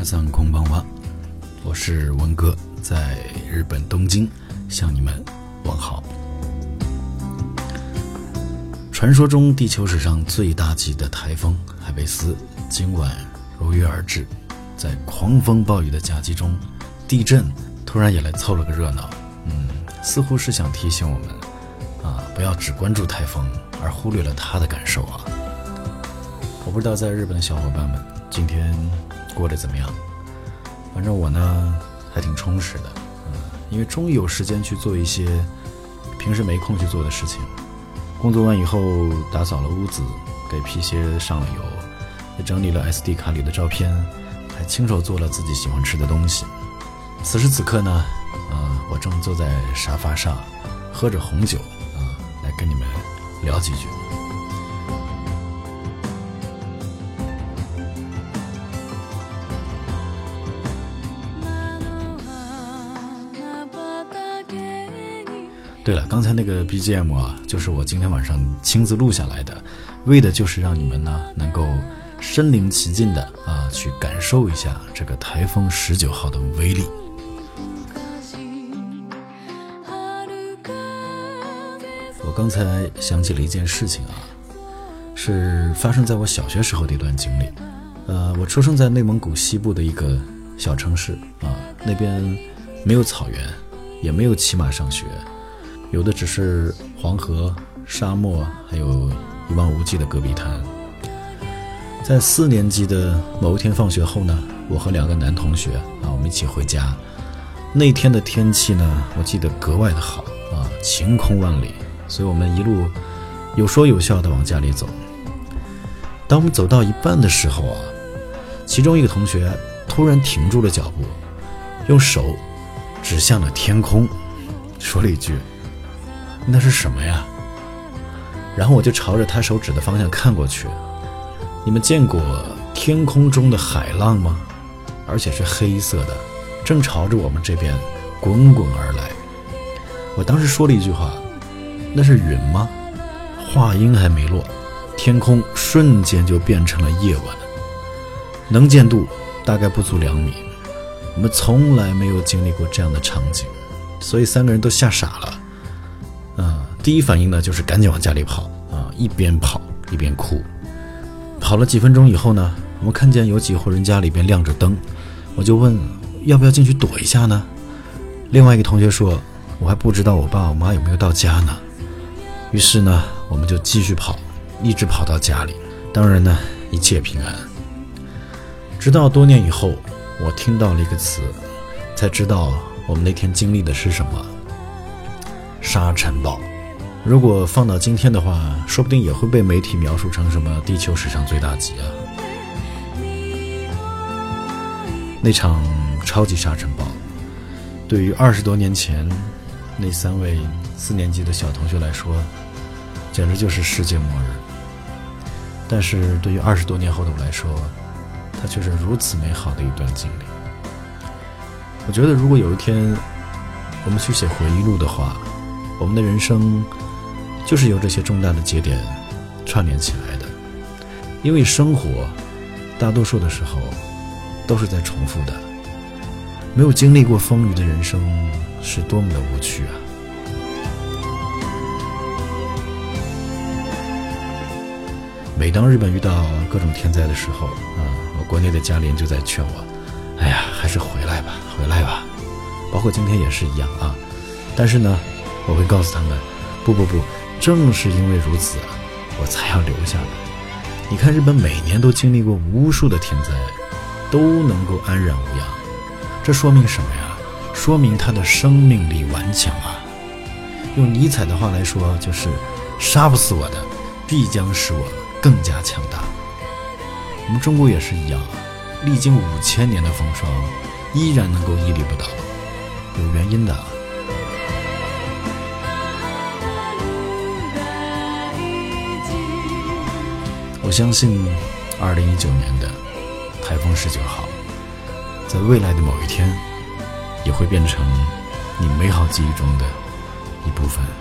皆さんこんばんは，我是文哥，在日本东京向你们问好。传说中地球史上最大级的台风海贝斯今晚如约而至，在狂风暴雨的夹击中，地震突然也来凑了个热闹。嗯，似乎是想提醒我们啊，不要只关注台风而忽略了它的感受啊。我不知道在日本的小伙伴们今天。 过得怎么样？反正我呢还挺充实的，嗯，因为终于有时间去做一些平时没空去做的事情。工作完以后，打扫了屋子，给皮鞋上了油，也整理了 SD 卡里的照片，还亲手做了自己喜欢吃的东西。此时此刻呢，啊，我正坐在沙发上，喝着红酒，啊，来跟你们聊几句。对了，刚才那个 BGM 啊，就是我今天晚上亲自录下来的，为的就是让你们呢能够身临其境的啊去感受一下这个台风十九号的威力。我刚才想起了一件事情啊，是发生在我小学时候的一段经历。呃，我出生在内蒙古西部的一个小城市啊，那边没有草原，也没有骑马上学。有的只是黄河、沙漠，还有一望无际的戈壁滩。在四年级的某一天放学后呢，我和两个男同学啊，我们一起回家。那天的天气呢，我记得格外的好啊，晴空万里，所以我们一路有说有笑的往家里走。当我们走到一半的时候啊，其中一个同学突然停住了脚步，用手指向了天空，说了一句。那是什么呀？然后我就朝着他手指的方向看过去。你们见过天空中的海浪吗？而且是黑色的，正朝着我们这边滚滚而来。我当时说了一句话：“那是云吗？”话音还没落，天空瞬间就变成了夜晚，能见度大概不足两米。我们从来没有经历过这样的场景，所以三个人都吓傻了。第一反应呢，就是赶紧往家里跑啊！一边跑一边哭。跑了几分钟以后呢，我们看见有几户人家里边亮着灯，我就问要不要进去躲一下呢？另外一个同学说，我还不知道我爸我妈有没有到家呢。于是呢，我们就继续跑，一直跑到家里。当然呢，一切平安。直到多年以后，我听到了一个词，才知道我们那天经历的是什么——沙尘暴。如果放到今天的话，说不定也会被媒体描述成什么地球史上最大级啊！那场超级沙尘暴，对于二十多年前那三位四年级的小同学来说，简直就是世界末日。但是对于二十多年后的我来说，它却是如此美好的一段经历。我觉得，如果有一天我们去写回忆录的话，我们的人生。就是由这些重大的节点串联起来的，因为生活大多数的时候都是在重复的，没有经历过风雨的人生是多么的无趣啊！每当日本遇到各种天灾的时候，啊，我国内的家人就在劝我：“哎呀，还是回来吧，回来吧。”包括今天也是一样啊。但是呢，我会告诉他们：“不不不。”正是因为如此啊，我才要留下来。你看，日本每年都经历过无数的天灾，都能够安然无恙，这说明什么呀？说明他的生命力顽强啊！用尼采的话来说，就是杀不死我的，必将使我更加强大。我们中国也是一样啊，历经五千年的风霜，依然能够屹立不倒，有原因的。我相信，二零一九年的台风十九号，在未来的某一天，也会变成你美好记忆中的一部。分。